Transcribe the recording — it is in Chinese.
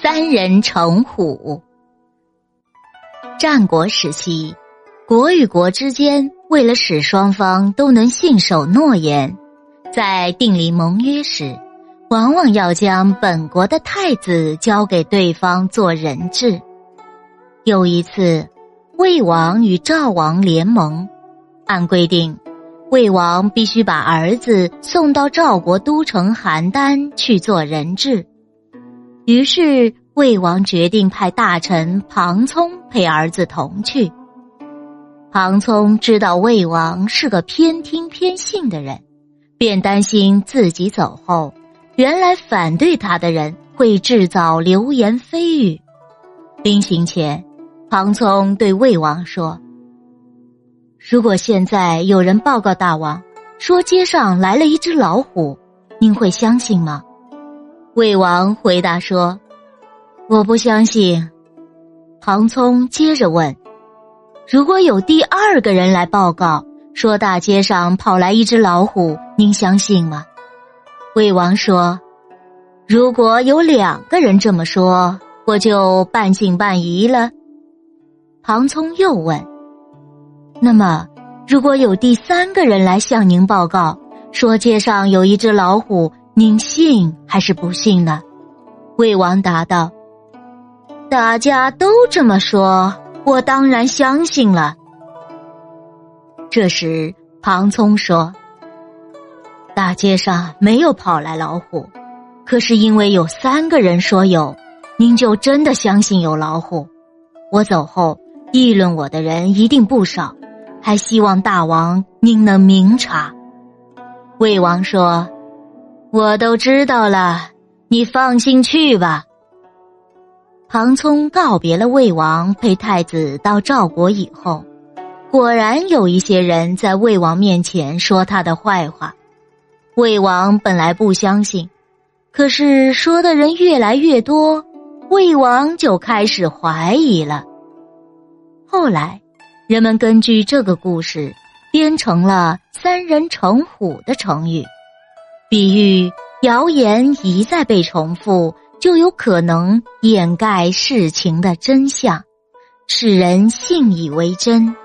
三人成虎。战国时期，国与国之间为了使双方都能信守诺言，在订立盟约时，往往要将本国的太子交给对方做人质。有一次，魏王与赵王联盟，按规定，魏王必须把儿子送到赵国都城邯郸去做人质。于是，魏王决定派大臣庞聪陪儿子同去。庞聪知道魏王是个偏听偏信的人，便担心自己走后，原来反对他的人会制造流言蜚语。临行前，庞聪对魏王说：“如果现在有人报告大王，说街上来了一只老虎，您会相信吗？”魏王回答说：“我不相信。”庞聪接着问：“如果有第二个人来报告，说大街上跑来一只老虎，您相信吗？”魏王说：“如果有两个人这么说，我就半信半疑了。”庞聪又问：“那么，如果有第三个人来向您报告，说街上有一只老虎？”您信还是不信呢？魏王答道：“大家都这么说，我当然相信了。”这时，庞聪说：“大街上没有跑来老虎，可是因为有三个人说有，您就真的相信有老虎。我走后，议论我的人一定不少，还希望大王您能明察。”魏王说。我都知道了，你放心去吧。庞聪告别了魏王，陪太子到赵国以后，果然有一些人在魏王面前说他的坏话。魏王本来不相信，可是说的人越来越多，魏王就开始怀疑了。后来，人们根据这个故事编成了“三人成虎”的成语。比喻谣言一再被重复，就有可能掩盖事情的真相，使人信以为真。